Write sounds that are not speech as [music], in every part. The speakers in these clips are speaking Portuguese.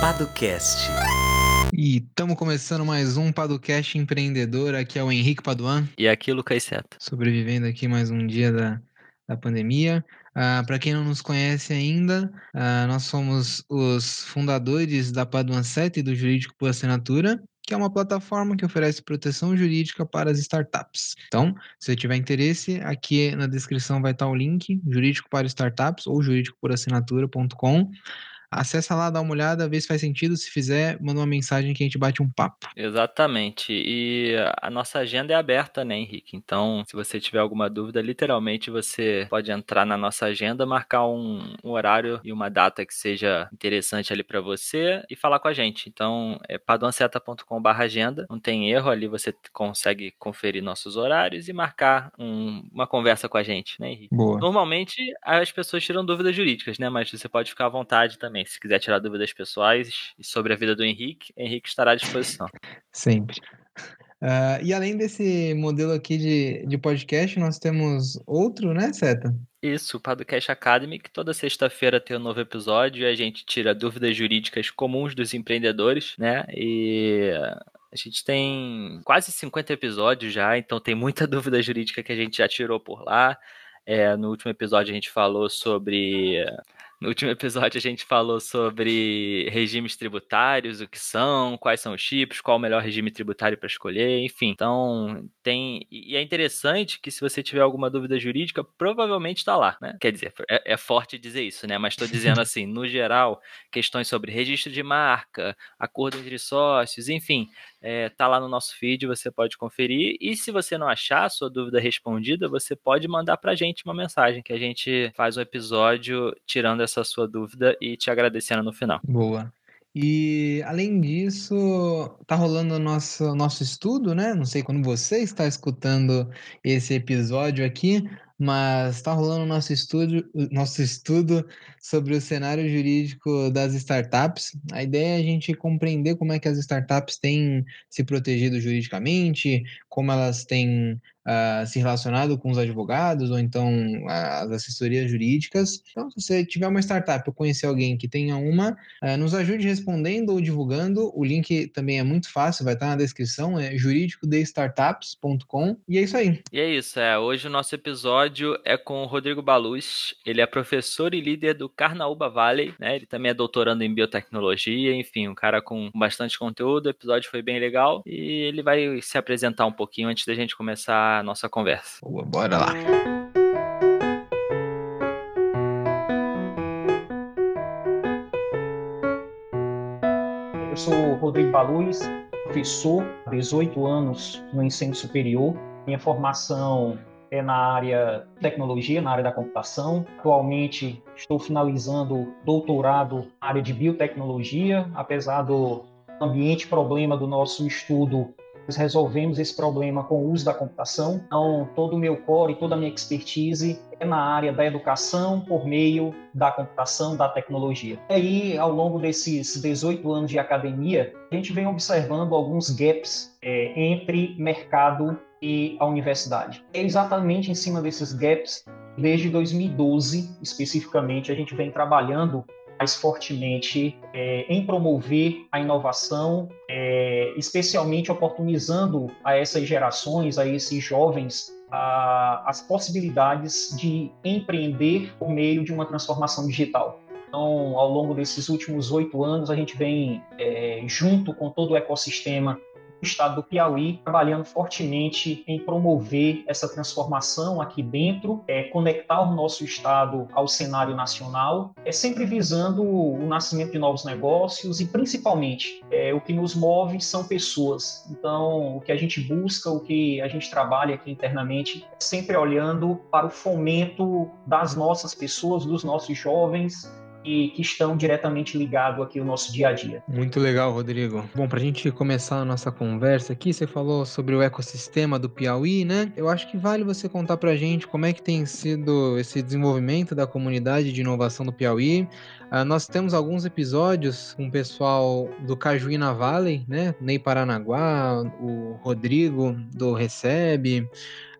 Padocast. E estamos começando mais um Padocast empreendedor. Aqui é o Henrique Paduan. E aqui, Lucas Seto. Sobrevivendo aqui mais um dia da, da pandemia. Uh, Para quem não nos conhece ainda, uh, nós somos os fundadores da Paduan 7 e do Jurídico por Assinatura que é uma plataforma que oferece proteção jurídica para as startups. Então, se você tiver interesse, aqui na descrição vai estar o link jurídico para startups ou jurídicoporassinatura.com. Acessa lá, dá uma olhada, vê se faz sentido. Se fizer, manda uma mensagem que a gente bate um papo. Exatamente. E a nossa agenda é aberta, né, Henrique? Então, se você tiver alguma dúvida, literalmente você pode entrar na nossa agenda, marcar um, um horário e uma data que seja interessante ali para você e falar com a gente. Então, é paduanceta.com/agenda. Não tem erro ali, você consegue conferir nossos horários e marcar um, uma conversa com a gente, né, Henrique? Boa. Normalmente as pessoas tiram dúvidas jurídicas, né? Mas você pode ficar à vontade também também. Se quiser tirar dúvidas pessoais sobre a vida do Henrique, Henrique estará à disposição. Sempre. Uh, e além desse modelo aqui de, de podcast, nós temos outro, né, Seta? Isso, o Podcast Academy, que toda sexta-feira tem um novo episódio e a gente tira dúvidas jurídicas comuns dos empreendedores, né? E a gente tem quase 50 episódios já, então tem muita [laughs] dúvida jurídica que a gente já tirou por lá. É, no último episódio a gente falou sobre no último episódio a gente falou sobre regimes tributários, o que são, quais são os chips, qual o melhor regime tributário para escolher, enfim. Então, tem. E é interessante que se você tiver alguma dúvida jurídica, provavelmente está lá, né? Quer dizer, é, é, forte dizer isso, né? Mas estou dizendo assim, no geral, questões sobre registro de marca, acordo entre sócios, enfim, é, tá lá no nosso feed, você pode conferir. E se você não achar a sua dúvida respondida, você pode mandar para a gente uma mensagem, que a gente faz um episódio tirando essa sua dúvida e te agradecendo no final. Boa. E além disso, tá rolando o nosso, nosso estudo, né? Não sei quando você está escutando esse episódio aqui, mas está rolando nosso estudo, nosso estudo sobre o cenário jurídico das startups. A ideia é a gente compreender como é que as startups têm se protegido juridicamente, como elas têm uh, se relacionado com os advogados ou então uh, as assessorias jurídicas. Então, se você tiver uma startup ou conhecer alguém que tenha uma, uh, nos ajude respondendo ou divulgando. O link também é muito fácil, vai estar na descrição, é jurídicodestartups.com. E é isso aí. E é isso, é. Hoje o nosso episódio é com o Rodrigo Baluz. Ele é professor e líder do Carnaúba Valley, né? Ele também é doutorando em biotecnologia, enfim, um cara com bastante conteúdo. O episódio foi bem legal e ele vai se apresentar um pouquinho antes da gente começar a nossa conversa. Boa, bora lá. Eu sou Rodrigo Baluz, professor, 18 anos no ensino superior. Minha formação é na área de tecnologia, na área da computação. Atualmente estou finalizando doutorado na área de biotecnologia, apesar do ambiente problema do nosso estudo nós resolvemos esse problema com o uso da computação. Então, todo o meu core, toda a minha expertise é na área da educação por meio da computação, da tecnologia. E aí, ao longo desses 18 anos de academia, a gente vem observando alguns gaps é, entre mercado e a universidade. É exatamente em cima desses gaps, desde 2012 especificamente, a gente vem trabalhando mais fortemente é, em promover a inovação, é, especialmente oportunizando a essas gerações, a esses jovens, a, as possibilidades de empreender por meio de uma transformação digital. Então, ao longo desses últimos oito anos, a gente vem, é, junto com todo o ecossistema estado do Piauí, trabalhando fortemente em promover essa transformação aqui dentro, é, conectar o nosso estado ao cenário nacional, é sempre visando o nascimento de novos negócios e principalmente é, o que nos move são pessoas. Então, o que a gente busca, o que a gente trabalha aqui internamente, é sempre olhando para o fomento das nossas pessoas, dos nossos jovens, que, que estão diretamente ligados aqui ao nosso dia a dia. Muito legal, Rodrigo. Bom, para a gente começar a nossa conversa aqui, você falou sobre o ecossistema do Piauí, né? Eu acho que vale você contar para a gente como é que tem sido esse desenvolvimento da comunidade de inovação do Piauí. Uh, nós temos alguns episódios com o pessoal do Cajuína Valley, né? Ney Paranaguá, o Rodrigo do Recebe,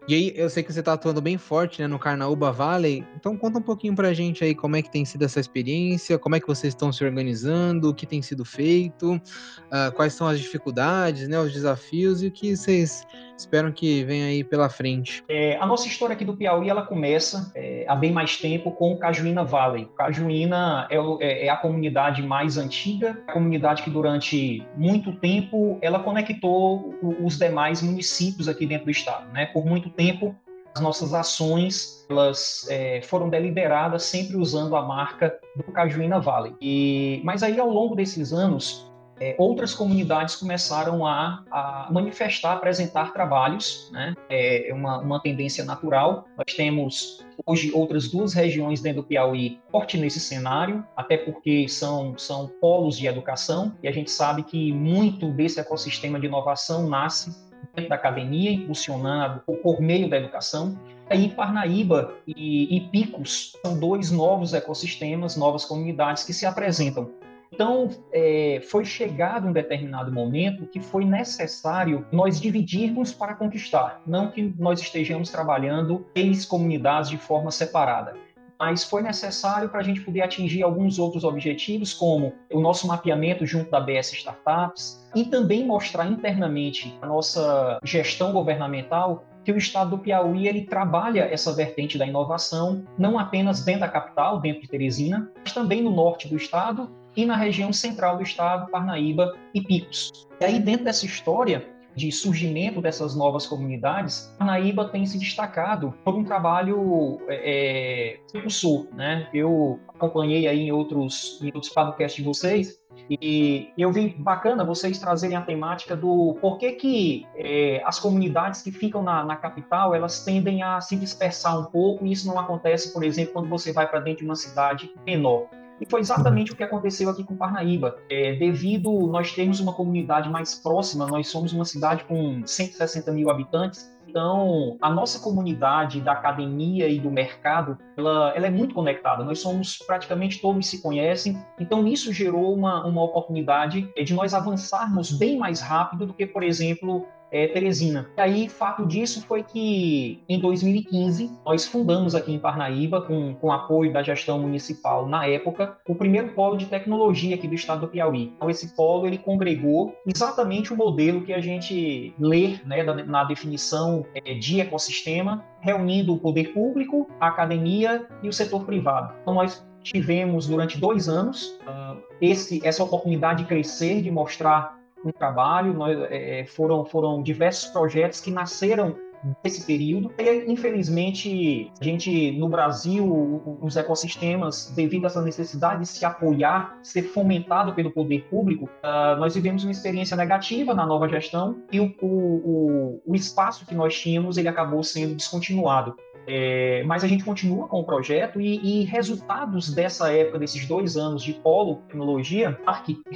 E aí, eu sei que você está atuando bem forte né, no Carnaúba Valley, então conta um pouquinho para a gente aí como é que tem sido essa experiência, como é que vocês estão se organizando, o que tem sido feito, uh, quais são as dificuldades, né, os desafios e o que vocês esperam que venha aí pela frente. É, a nossa história aqui do Piauí, ela começa é, há bem mais tempo com o Cajuína Valley. Cajuína é, é, é a comunidade mais antiga, a comunidade que durante muito tempo ela conectou os demais municípios aqui dentro do estado, né? Por muito tempo, as nossas ações elas é, foram deliberadas sempre usando a marca do Cajuína Valley. E, mas aí, ao longo desses anos, é, outras comunidades começaram a, a, manifestar, apresentar trabalhos, né? É uma, uma tendência natural. Nós temos hoje outras duas regiões dentro do Piauí forte nesse cenário, até porque são, são polos de educação, e a gente sabe que muito desse ecossistema de inovação nasce dentro da academia, impulsionado por meio da educação. Aí Parnaíba e, e Picos são dois novos ecossistemas, novas comunidades que se apresentam. Então, é, foi chegado um determinado momento que foi necessário nós dividirmos para conquistar, não que nós estejamos trabalhando em comunidades de forma separada mas foi necessário para a gente poder atingir alguns outros objetivos, como o nosso mapeamento junto da BS Startups, e também mostrar internamente a nossa gestão governamental que o estado do Piauí ele trabalha essa vertente da inovação, não apenas dentro da capital, dentro de Teresina, mas também no norte do estado e na região central do estado, Parnaíba e Picos. E aí, dentro dessa história, de surgimento dessas novas comunidades, Parnaíba tem se destacado por um trabalho é, é né? Eu acompanhei aí em outros, em outros podcasts de vocês e eu vi bacana vocês trazerem a temática do porquê que é, as comunidades que ficam na, na, capital elas tendem a se dispersar um pouco e isso não acontece, por exemplo, quando você vai para dentro de uma cidade menor. E foi exatamente o que aconteceu aqui com Parnaíba. É, devido nós termos uma comunidade mais próxima, nós somos uma cidade com 160 mil habitantes, então, a nossa comunidade da academia e do mercado, ela, ela, é muito conectada. Nós somos praticamente todos se conhecem. Então, isso gerou uma, uma oportunidade de nós avançarmos bem mais rápido do que, por exemplo, é, Teresina. E aí, fato disso foi que em 2015 nós fundamos aqui em Parnaíba, com, com apoio da gestão municipal na época, o primeiro polo de tecnologia aqui do estado do Piauí. Então, esse polo ele congregou exatamente o modelo que a gente lê né, na definição é, de ecossistema, reunindo o poder público, a academia e o setor privado. Então, nós tivemos durante dois anos uh, esse, essa oportunidade de crescer, de mostrar um trabalho, nós, é, é, foram, foram diversos projetos que nasceram desse período. E, infelizmente, a gente, no Brasil, os ecossistemas, devido a essa necessidade de se apoiar, ser fomentado pelo poder público, uh, nós vivemos uma experiência negativa na nova gestão e o, o, o espaço que nós tínhamos, ele acabou sendo descontinuado. É, mas a gente continua com o projeto e, e, resultados dessa época, desses dois anos de polo tecnologia,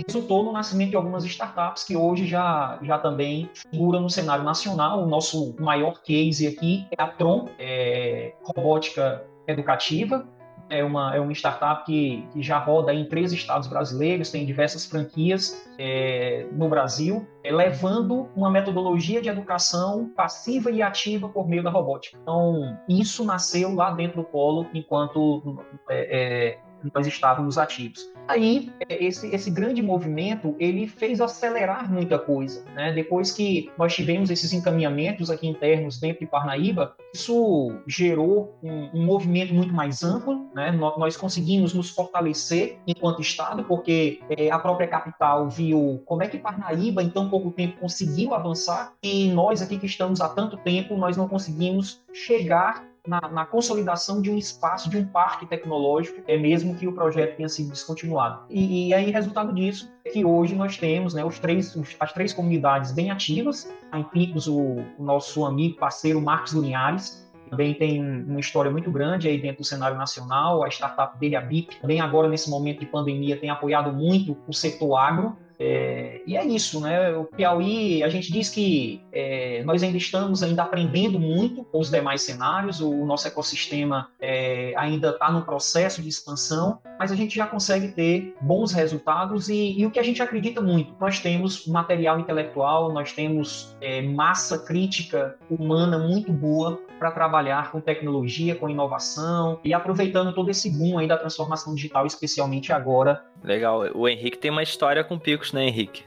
resultou no nascimento de algumas startups que hoje já, já também figuram no cenário nacional. O nosso maior case aqui é a Tron, é, robótica educativa, é uma, é uma startup que, que já roda em três estados brasileiros, tem diversas franquias é, no Brasil, é, levando uma metodologia de educação passiva e ativa por meio da robótica. Então, isso nasceu lá dentro do Polo, enquanto é, é nós estávamos ativos. Aí, esse, esse grande movimento, ele fez acelerar muita coisa, né? Depois que nós tivemos esses encaminhamentos aqui internos dentro de Parnaíba, isso gerou um, um movimento muito mais amplo, né? Nós, nós, conseguimos nos fortalecer enquanto Estado, porque é, a própria capital viu como é que Parnaíba, em tão pouco tempo, conseguiu avançar, e nós aqui que estamos há tanto tempo, nós não conseguimos chegar na, na, consolidação de um espaço, de um parque tecnológico, é mesmo que o projeto tenha sido descontinuado. E, e aí, resultado disso, é que hoje nós temos né, os três, os, as três comunidades bem ativas, em Picos, o, o nosso amigo, parceiro Marcos Linhares, também tem uma história muito grande aí dentro do cenário nacional, a startup dele, a BIP, também agora nesse momento de pandemia tem apoiado muito o setor agro, É, e é isso, né? O Piauí, a gente diz que é, nós ainda estamos ainda aprendendo muito com os demais cenários, o nosso ecossistema é, ainda está no processo de expansão, mas a gente já consegue ter bons resultados e, e, o que a gente acredita muito, nós temos material intelectual, nós temos é, massa crítica humana muito boa para trabalhar com tecnologia, com inovação e aproveitando todo esse boom aí da transformação digital, especialmente agora. Legal. O Henrique tem uma história com picos, né, Henrique?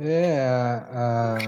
É, a,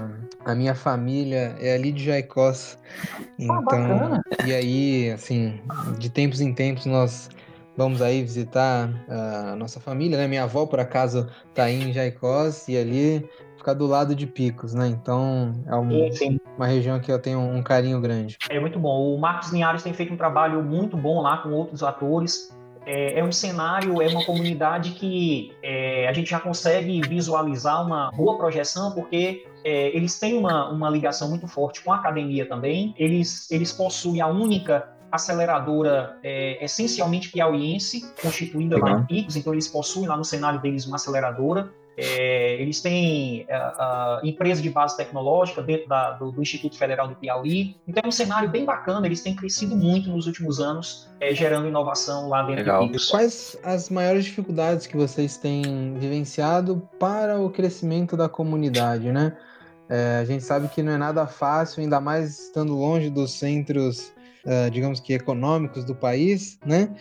a, a, minha família é ali de Jaicós. Ah, então, ah, e aí, assim, de tempos em tempos nós vamos aí visitar a nossa família, né? Minha avó, por acaso, tá aí em Jaicós e ali ficar do lado de Picos, né? Então é um, uma região que eu tenho um carinho grande. É muito bom. O Marcos Linhares tem feito um trabalho muito bom lá com outros atores. É, é um cenário, é uma comunidade que é, a gente já consegue visualizar uma boa projeção, porque é, eles têm uma, uma ligação muito forte com a academia também. Eles, eles possuem a única aceleradora é, essencialmente piauiense, constituída lá em Picos, então eles possuem lá no cenário deles uma aceleradora. É, eles têm a, é, empresa de base tecnológica dentro da, do, do, Instituto Federal do Piauí. Então é um cenário bem bacana, eles têm crescido muito nos últimos anos, é, gerando inovação lá dentro Legal. do Quais as maiores dificuldades que vocês têm vivenciado para o crescimento da comunidade, né? É, a gente sabe que não é nada fácil, ainda mais estando longe dos centros, uh, digamos que econômicos do país, né?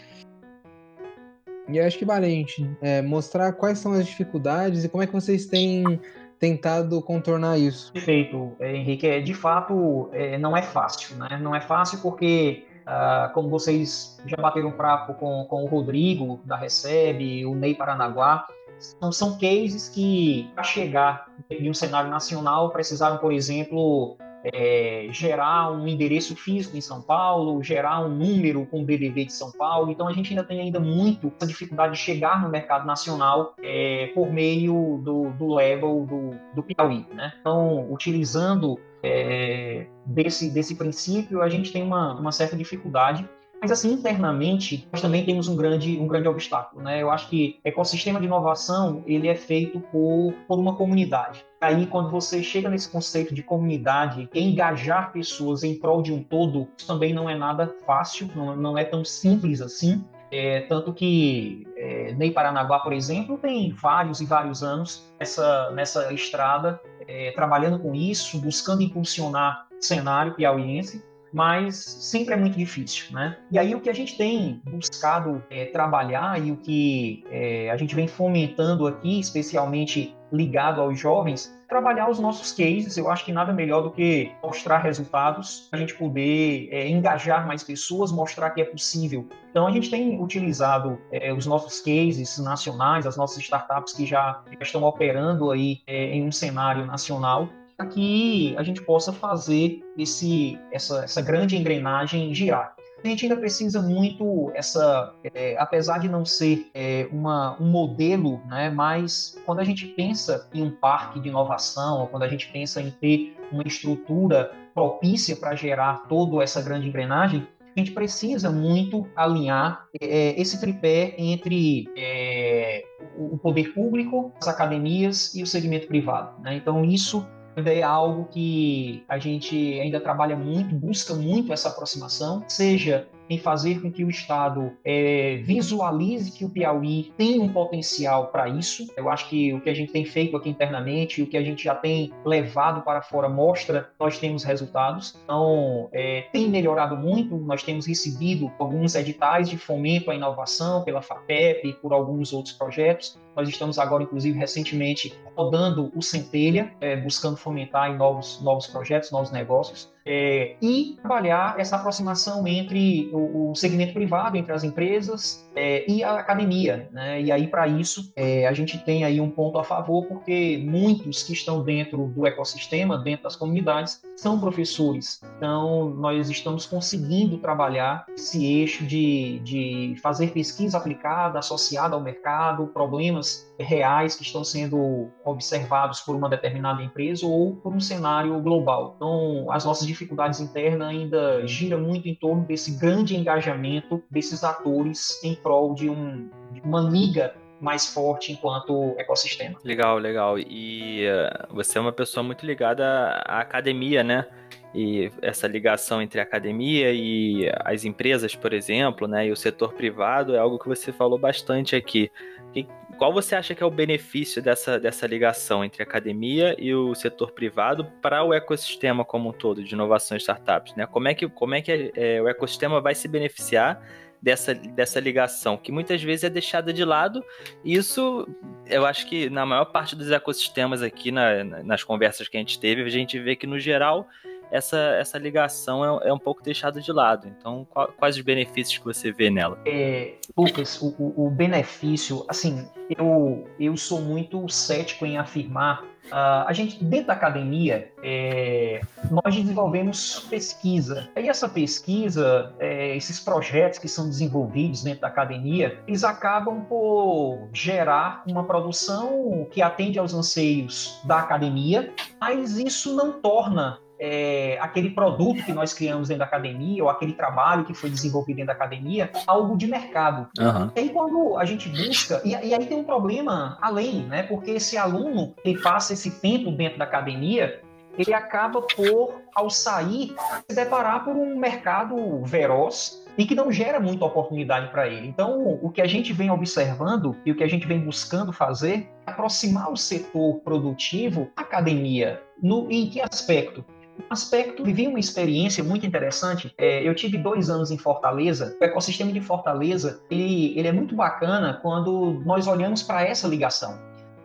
E eu acho que vale a gente é, mostrar quais são as dificuldades e como é que vocês têm tentado contornar isso. Perfeito, é, Henrique. É, de fato, é, não é fácil, né? Não é fácil porque, ah, como vocês já bateram papo com, com o Rodrigo da Recebe, o Ney Paranaguá, são, são cases que, para chegar em um cenário nacional, precisaram, por exemplo, é, gerar um endereço físico em São Paulo, gerar um número com o BDB de São Paulo. Então a gente ainda tem ainda muito essa dificuldade de chegar no mercado nacional é, por meio do, do level do, do Piauí. Né? Então, utilizando é, desse, desse princípio, a gente tem uma, uma certa dificuldade mas assim, internamente, nós também temos um grande, um grande obstáculo, né? Eu acho que ecossistema de inovação, ele é feito por, por uma comunidade. Aí, quando você chega nesse conceito de comunidade, engajar pessoas em prol de um todo, isso também não é nada fácil, não, não é tão simples assim. É, tanto que é, Ney Paranaguá, por exemplo, tem vários e vários anos essa, nessa estrada, é, trabalhando com isso, buscando impulsionar cenário piauiense mas sempre é muito difícil, né? E aí o que a gente tem buscado é, trabalhar e o que é, a gente vem fomentando aqui, especialmente ligado aos jovens, trabalhar os nossos cases. Eu acho que nada melhor do que mostrar resultados, a gente poder é, engajar mais pessoas, mostrar que é possível. Então, a gente tem utilizado é, os nossos cases nacionais, as nossas startups que já, estão operando aí é, em um cenário nacional para que a gente possa fazer esse, essa, essa grande engrenagem girar. A gente ainda precisa muito essa, é, apesar de não ser é, uma, um modelo, né, mas quando a gente pensa em um parque de inovação, ou quando a gente pensa em ter uma estrutura propícia para gerar toda essa grande engrenagem, a gente precisa muito alinhar é, esse tripé entre é, o poder público, as academias e o segmento privado. Né? Então, isso é algo que a gente ainda trabalha muito, busca muito essa aproximação, seja em fazer com que o Estado é, visualize que o Piauí tem um potencial para isso. Eu acho que o que a gente tem feito aqui internamente, o que a gente já tem levado para fora mostra nós temos resultados. Então, é, tem melhorado muito. Nós temos recebido alguns editais de fomento à inovação pela FAPEP e por alguns outros projetos. Nós estamos agora, inclusive, recentemente rodando o Centelha, é, buscando fomentar em novos, novos projetos, novos negócios é, e trabalhar essa aproximação entre o, o, segmento privado, entre as empresas é, e a academia. Né? E aí, para isso, é, a gente tem aí um ponto a favor, porque muitos que estão dentro do ecossistema, dentro das comunidades, são professores. Então, nós estamos conseguindo trabalhar esse eixo de, de fazer pesquisa aplicada, associada ao mercado, problemas reais que estão sendo observados por uma determinada empresa ou por um cenário global. Então, as nossas dificuldades internas ainda giram muito em torno desse grande engajamento desses atores em prol de, um, de uma liga mais forte enquanto ecossistema. Legal, legal. E uh, você é uma pessoa muito ligada à academia, né? E essa ligação entre a academia e as empresas, por exemplo, né, e o setor privado é algo que você falou bastante aqui. E qual você acha que é o benefício dessa, dessa ligação entre a academia e o setor privado para o ecossistema como um todo de inovação e startups? Né? Como é que, como é que é, o ecossistema vai se beneficiar dessa, dessa ligação, que muitas vezes é deixada de lado. Isso, eu acho que na maior parte dos ecossistemas aqui, na, nas conversas que a gente teve, a gente vê que, no geral, essa, essa ligação é, é um pouco deixada de lado. Então, qual, quais os benefícios que você vê nela? É, Lucas, o, o, benefício, assim, eu, eu sou muito cético em afirmar Uh, a gente, dentro da academia, é, nós desenvolvemos pesquisa. E essa pesquisa, é, esses projetos que são desenvolvidos dentro da academia, eles acabam por gerar uma produção que atende aos anseios da academia, mas isso não torna é, aquele produto que nós criamos dentro da academia, ou aquele trabalho que foi desenvolvido dentro da academia, algo de mercado. Uhum. E aí, quando a gente busca, e, e, aí tem um problema além, né? Porque esse aluno que passa esse tempo dentro da academia, ele acaba por, ao sair, se deparar por um mercado veroz e que não gera muita oportunidade para ele. Então, o que a gente vem observando e o que a gente vem buscando fazer é aproximar o setor produtivo academia. No, em que aspecto? Aspecto, vivi uma experiência muito interessante. É, eu tive dois anos em Fortaleza. O ecossistema de Fortaleza ele, ele é muito bacana quando nós olhamos para essa ligação.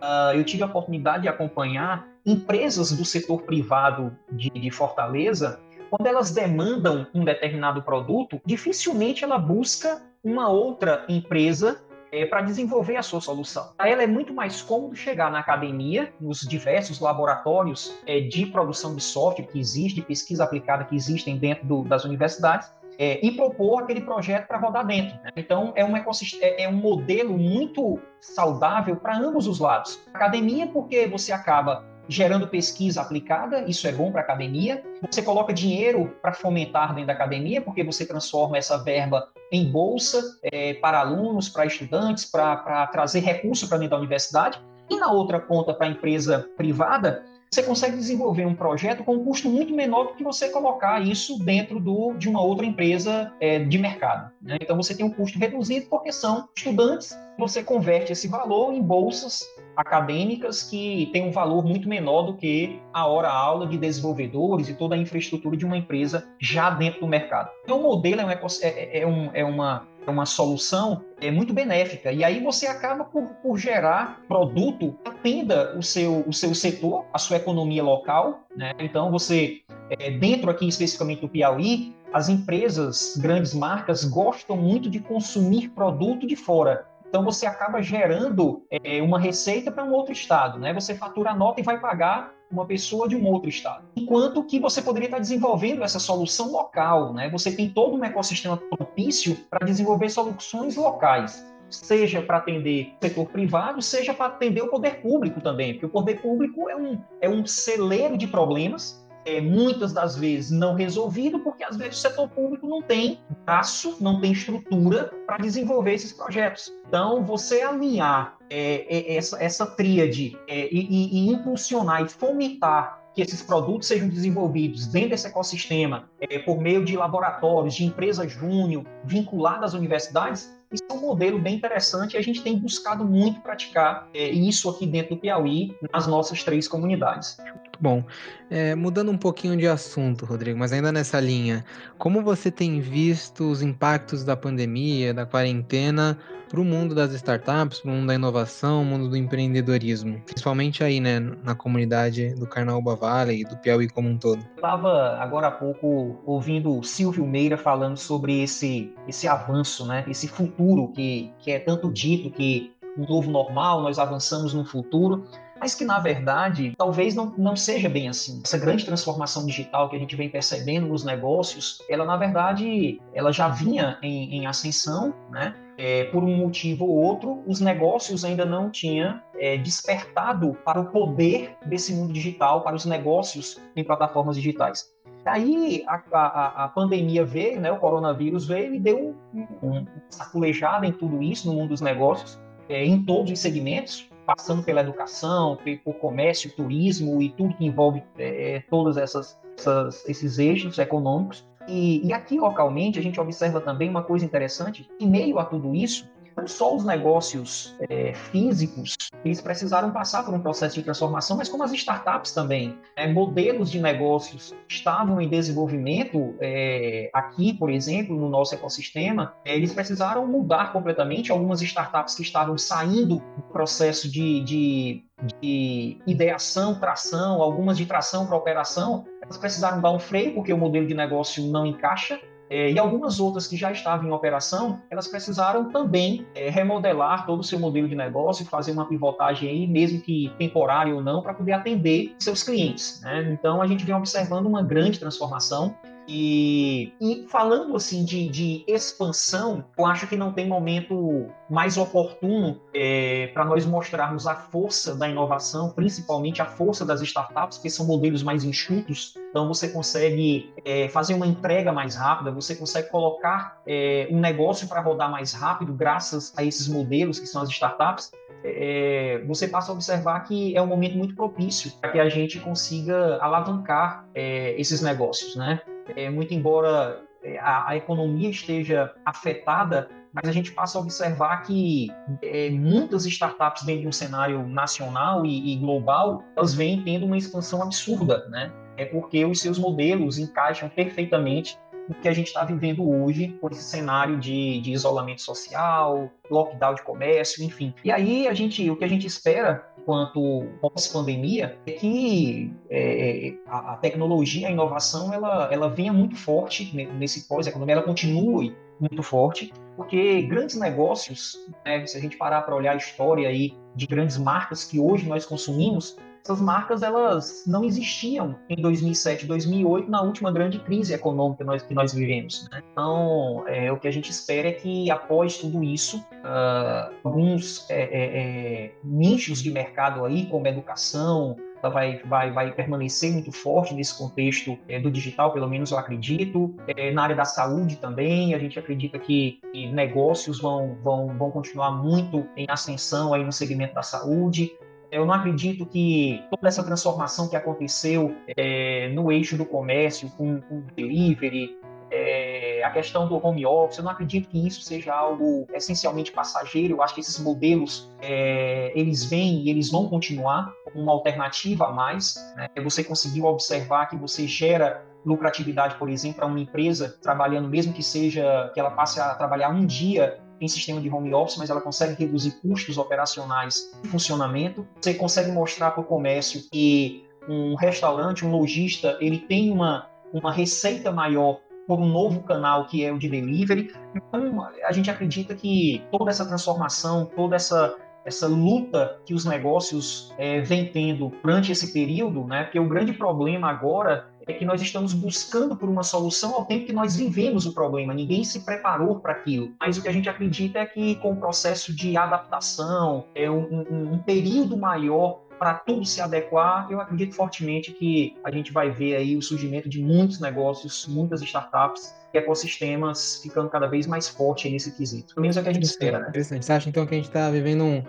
Uh, eu tive a oportunidade de acompanhar empresas do setor privado de, de Fortaleza. Quando elas demandam um determinado produto, dificilmente ela busca uma outra empresa é, para desenvolver a sua solução. Ela é muito mais cômodo chegar na academia, nos diversos laboratórios é, de produção de software que existe, de pesquisa aplicada que existem dentro do, das universidades, é, e propor aquele projeto para rodar dentro. Né? Então, é um, é, é um modelo muito saudável para ambos os lados. Academia, porque você acaba gerando pesquisa aplicada, isso é bom para a academia. Você coloca dinheiro para fomentar dentro da academia, porque você transforma essa verba em bolsa é, para alunos, para estudantes, para trazer recurso para dentro da universidade. E na outra ponta, para a empresa privada, você consegue desenvolver um projeto com um custo muito menor do que você colocar isso dentro do, de uma outra empresa é, de mercado. Né? Então você tem um custo reduzido porque são estudantes, você converte esse valor em bolsas acadêmicas que têm um valor muito menor do que a hora-aula de desenvolvedores e toda a infraestrutura de uma empresa já dentro do mercado. Então, o modelo é, um, é, é, um, é uma, é uma solução é muito benéfica. E aí você acaba por, por gerar produto que atenda o seu, o seu setor, a sua economia local. Né? Então, você, é, dentro aqui especificamente do Piauí, as empresas, grandes marcas, gostam muito de consumir produto de fora. Então você acaba gerando é, uma receita para um outro estado, né? Você fatura a nota e vai pagar uma pessoa de um outro estado. Enquanto que você poderia estar desenvolvendo essa solução local, né? Você tem todo um ecossistema propício para desenvolver soluções locais seja para atender o setor privado, seja para atender o poder público também, porque o poder público é um, é um celeiro de problemas é, muitas das vezes não resolvido, porque às vezes o setor público não tem braço, não tem estrutura para desenvolver esses projetos. Então, você alinhar é, é, essa, essa tríade é, e, e, e impulsionar e fomentar que esses produtos sejam desenvolvidos dentro desse ecossistema, é, por meio de laboratórios, de empresas júnior, vinculadas às universidades, isso é um modelo bem interessante e a gente tem buscado muito praticar é, isso aqui dentro do Piauí, nas nossas três comunidades. Bom, é, mudando um pouquinho de assunto, Rodrigo, mas ainda nessa linha, como você tem visto os impactos da pandemia, da quarentena, para o mundo das startups, para o mundo da inovação, mundo do empreendedorismo, principalmente aí, né, na comunidade do Carnaúba Valley e do Piauí como um todo? Estava agora há pouco ouvindo o Silvio Meira falando sobre esse, esse avanço, né, esse futuro que, que é tanto dito que um novo normal, nós avançamos no futuro mas que na verdade talvez não, não seja bem assim. Essa grande transformação digital que a gente vem percebendo nos negócios, ela na verdade ela já vinha em, em ascensão, né? É, por um motivo ou outro, os negócios ainda não tinham é, despertado para o poder desse mundo digital, para os negócios em plataformas digitais. Aí a, a, a, pandemia veio, né, o coronavírus veio e deu um, um, saculejado em tudo isso no mundo dos negócios é, em todos os segmentos, passando pela educação, por comércio, turismo e tudo que envolve é, todos essas, essas, esses eixos econômicos. E, e, aqui localmente a gente observa também uma coisa interessante: em meio a tudo isso, só os negócios é, físicos, eles precisaram passar por um processo de transformação, mas como as startups também. É, modelos de negócios estavam em desenvolvimento é, aqui, por exemplo, no nosso ecossistema, é, eles precisaram mudar completamente. Algumas startups que estavam saindo do processo de, de de ideação, tração, algumas de tração para operação, elas precisaram dar um freio porque o modelo de negócio não encaixa e algumas outras que já estavam em operação, elas precisaram também é, remodelar todo o seu modelo de negócio, fazer uma pivotagem aí, mesmo que temporária ou não, para poder atender seus clientes. Né? Então a gente vem observando uma grande transformação e, e, falando assim de, de, expansão, eu acho que não tem momento mais oportuno é, para nós mostrarmos a força da inovação, principalmente a força das startups, que são modelos mais enxutos. Então você consegue é, fazer uma entrega mais rápida, você consegue colocar é, um negócio para rodar mais rápido, graças a esses modelos que são as startups. É, você passa a observar que é um momento muito propício para que a gente consiga alavancar é, esses negócios, né? É, muito embora é, a, a, economia esteja afetada, mas a gente passa a observar que é, muitas startups dentro de um cenário nacional e, e, global, elas vêm tendo uma expansão absurda, né? É porque os seus modelos encaixam perfeitamente no que a gente está vivendo hoje, por esse cenário de, de isolamento social, lockdown de comércio, enfim. E aí a gente, o que a gente espera quanto pós-pandemia é que é, a, a, tecnologia, a inovação, ela, ela venha muito forte nesse pós-economia, ela continue muito forte, porque grandes negócios, né, se a gente parar para olhar a história aí de grandes marcas que hoje nós consumimos, essas marcas elas não existiam em 2007, 2008, na última grande crise econômica que nós, que nós vivemos. Né? Então, é, o que a gente espera é que, após tudo isso, uh, alguns é, é, é, nichos de mercado aí, como educação, vai, vai, vai permanecer muito forte nesse contexto é, do digital, pelo menos eu acredito. É, na área da saúde também, a gente acredita que, que, negócios vão, vão, vão continuar muito em ascensão aí no segmento da saúde. Eu não acredito que toda essa transformação que aconteceu é, no eixo do comércio, com, o delivery, é, a questão do home office, eu não acredito que isso seja algo essencialmente passageiro. Eu acho que esses modelos é, eles vêm e eles vão continuar como uma alternativa a mais. Né? Você conseguiu observar que você gera lucratividade, por exemplo, para uma empresa trabalhando, mesmo que seja que ela passe a trabalhar um dia em sistema de home office, mas ela consegue reduzir custos operacionais de funcionamento. Você consegue mostrar para o comércio que um restaurante, um lojista, ele tem uma, uma receita maior por um novo canal que é o de delivery. Então, a gente acredita que toda essa transformação, toda essa essa luta que os negócios é, tendo durante esse período, né? Porque o grande problema agora que nós estamos buscando por uma solução ao tempo que nós vivemos o problema. Ninguém se preparou para aquilo. Mas o que a gente acredita é que com o processo de adaptação, é um, um, um período maior para tudo se adequar, eu acredito fortemente que a gente vai ver aí o surgimento de muitos negócios, muitas startups e ecossistemas ficando cada vez mais forte nesse quesito. Pelo menos é o que a gente espera, né? Interessante. Você acha então que a gente está vivendo um,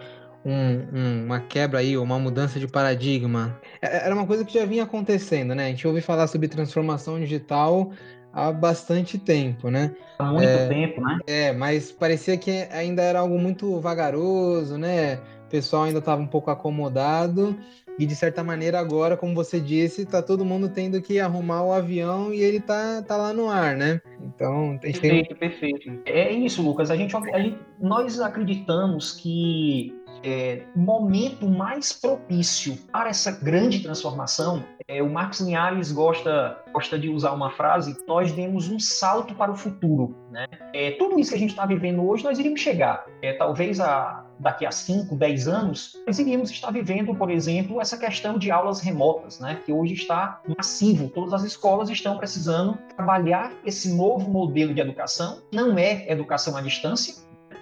um, um, uma quebra aí, uma mudança de paradigma. É, era uma coisa que já vinha acontecendo, né? A gente ouve falar sobre transformação digital há bastante tempo, né? Há muito é, tempo, né? É, mas parecia que ainda era algo muito vagaroso, né? O pessoal ainda estava um pouco acomodado e de certa maneira agora, como você disse, tá todo mundo tendo que arrumar o avião e ele tá, tá lá no ar, né? Então, tem perfeito, perfeito. É isso, Lucas. A gente, a gente nós acreditamos que é, momento mais propício para essa grande transformação, é, o Marcos Linhares gosta, gosta de usar uma frase: nós demos um salto para o futuro. Né? É, tudo isso que a gente está vivendo hoje, nós iríamos chegar. É, talvez a, daqui a 5, 10 anos, nós iríamos estar vivendo, por exemplo, essa questão de aulas remotas, né? que hoje está massivo. Todas as escolas estão precisando trabalhar esse novo modelo de educação. Não é educação à distância,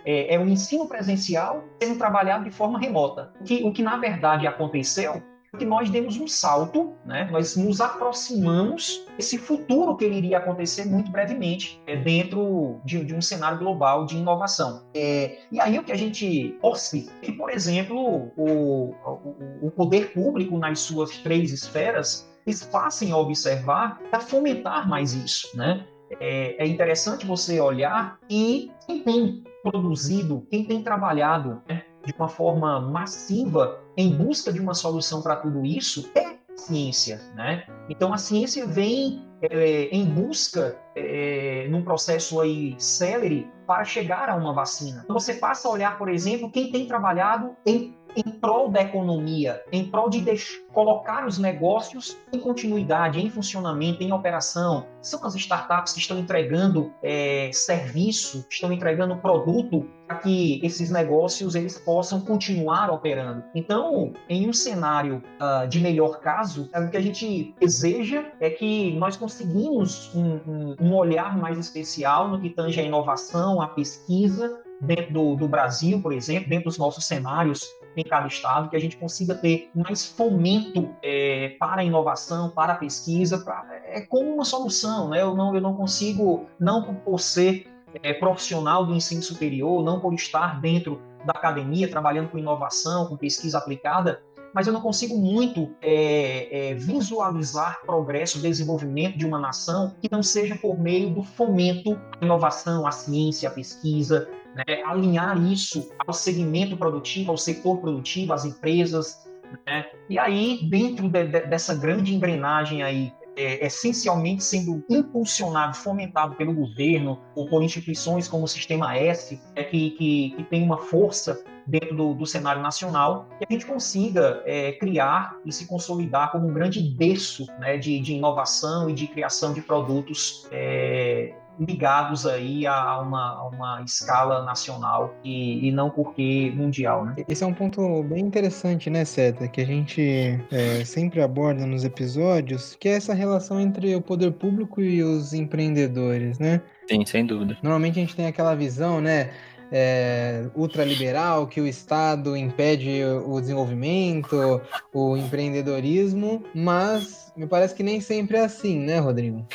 é, é o ensino presencial sendo trabalhado de forma remota. O que, o que na verdade aconteceu que nós demos um salto, né? nós nos aproximamos desse futuro que iria acontecer muito brevemente é, dentro de, de, um cenário global de inovação. É, e aí o que a gente torce é que, por exemplo, o, o, o poder público nas suas três esferas eles passem a observar para fomentar mais isso, né? É, é, interessante você olhar e quem tem produzido, quem tem trabalhado né, de uma forma massiva em busca de uma solução para tudo isso é ciência, né? Então a ciência vem é, em busca é, num processo aí célere para chegar a uma vacina. Então, você passa a olhar, por exemplo, quem tem trabalhado em em prol da economia, em prol de colocar os negócios em continuidade, em funcionamento, em operação. São as startups que estão entregando é, serviço, estão entregando produto para que esses negócios eles possam continuar operando. Então, em um cenário uh, de melhor caso, o que a gente deseja é que nós conseguimos um, um, um olhar mais especial no que tange a inovação, a pesquisa, dentro do, do, Brasil, por exemplo, dentro dos nossos cenários em cada estado, que a gente consiga ter mais fomento é, para a inovação, para a pesquisa, pra, é como uma solução, né? Eu não, eu não consigo, não por ser é, profissional do ensino superior, não por estar dentro da academia, trabalhando com inovação, com pesquisa aplicada, mas eu não consigo muito é, é, visualizar progresso, desenvolvimento de uma nação que não seja por meio do fomento à inovação, à ciência, à pesquisa, né, alinhar isso ao segmento produtivo, ao setor produtivo, às empresas. Né? E aí, dentro de, de, dessa grande engrenagem aí, é, essencialmente sendo impulsionado, fomentado pelo governo ou por instituições como o Sistema S, é, que, que, que tem uma força dentro do, do, cenário nacional, que a gente consiga é, criar e se consolidar como um grande berço né, de, de, inovação e de criação de produtos é, ligados aí a uma, a uma escala nacional e, e, não porque mundial, né? Esse é um ponto bem interessante, né, Seta, que a gente é, sempre aborda nos episódios, que é essa relação entre o poder público e os empreendedores, né? Sim, sem dúvida. Normalmente a gente tem aquela visão, né? É, ultraliberal, que o Estado impede o desenvolvimento, o empreendedorismo, mas me parece que nem sempre é assim, né, Rodrigo?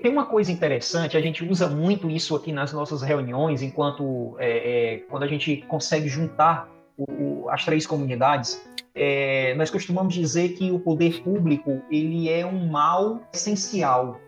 Tem uma coisa interessante, a gente usa muito isso aqui nas nossas reuniões, enquanto é, é, quando a gente consegue juntar o, o, as três comunidades, é, nós costumamos dizer que o poder público ele é um mal essencial,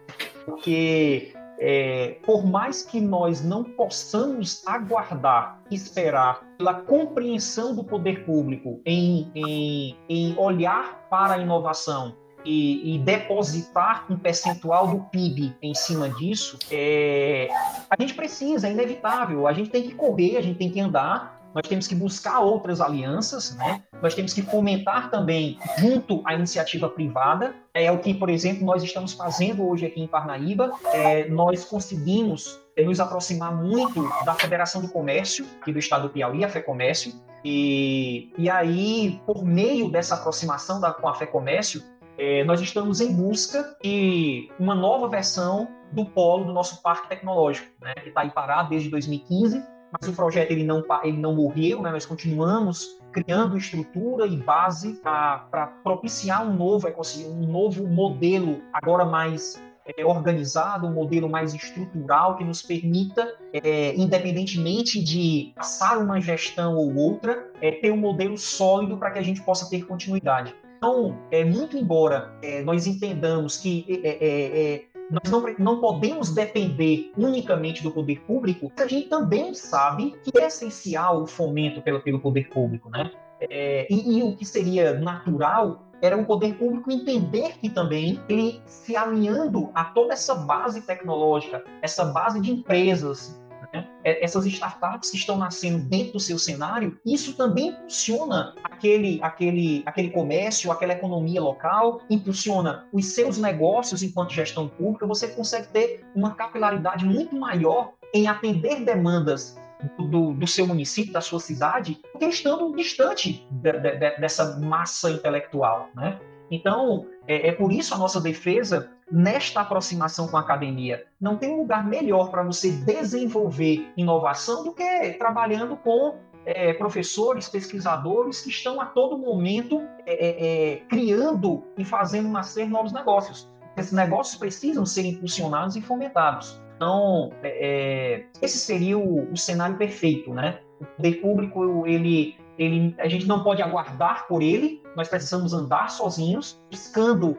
porque é, por mais que nós não possamos aguardar, esperar pela compreensão do poder público em, em, em olhar para a inovação e, e, depositar um percentual do PIB em cima disso, é, a gente precisa, é inevitável. A gente tem que correr, a gente tem que andar, nós temos que buscar outras alianças, né? nós temos que fomentar também, junto à iniciativa privada, é o que, por exemplo, nós estamos fazendo hoje aqui em Parnaíba. É, nós conseguimos é, nos aproximar muito da Federação do Comércio, aqui do estado do Piauí, a FEComércio, e, e aí, por meio dessa aproximação da, com a FEComércio, é, nós estamos em busca de uma nova versão do polo do nosso parque tecnológico, né, que está aí parado desde 2015, mas o projeto ele não, ele não morreu, né, nós continuamos criando estrutura e base para propiciar um novo, um novo modelo, agora mais é, organizado, um modelo mais estrutural que nos permita, é, independentemente de passar uma gestão ou outra, é, ter um modelo sólido para que a gente possa ter continuidade. Então, é, muito embora é, nós entendamos que é, é, é, é nós não, não podemos depender unicamente do poder público, a gente também sabe que é essencial o fomento pelo, pelo poder público, né? E, e, o que seria natural era o poder público entender que também ele se alinhando a toda essa base tecnológica, essa base de empresas, né? É, essas startups que estão nascendo dentro do seu cenário, isso também impulsiona aquele, aquele, aquele comércio, aquela economia local, impulsiona os seus negócios enquanto gestão pública, você consegue ter uma capilaridade muito maior em atender demandas do, do, seu município, da sua cidade, porque estando distante de, de, dessa massa intelectual, né? Então, é, é, por isso a nossa defesa nesta aproximação com a academia. Não tem lugar melhor para você desenvolver inovação do que trabalhando com é, professores, pesquisadores que estão a todo momento é, é, é criando e fazendo nascer novos negócios. Esses negócios precisam ser impulsionados e fomentados. Então, é, esse seria o, o, cenário perfeito, né? O poder público, ele, ele, a gente não pode aguardar por ele, nós precisamos andar sozinhos, buscando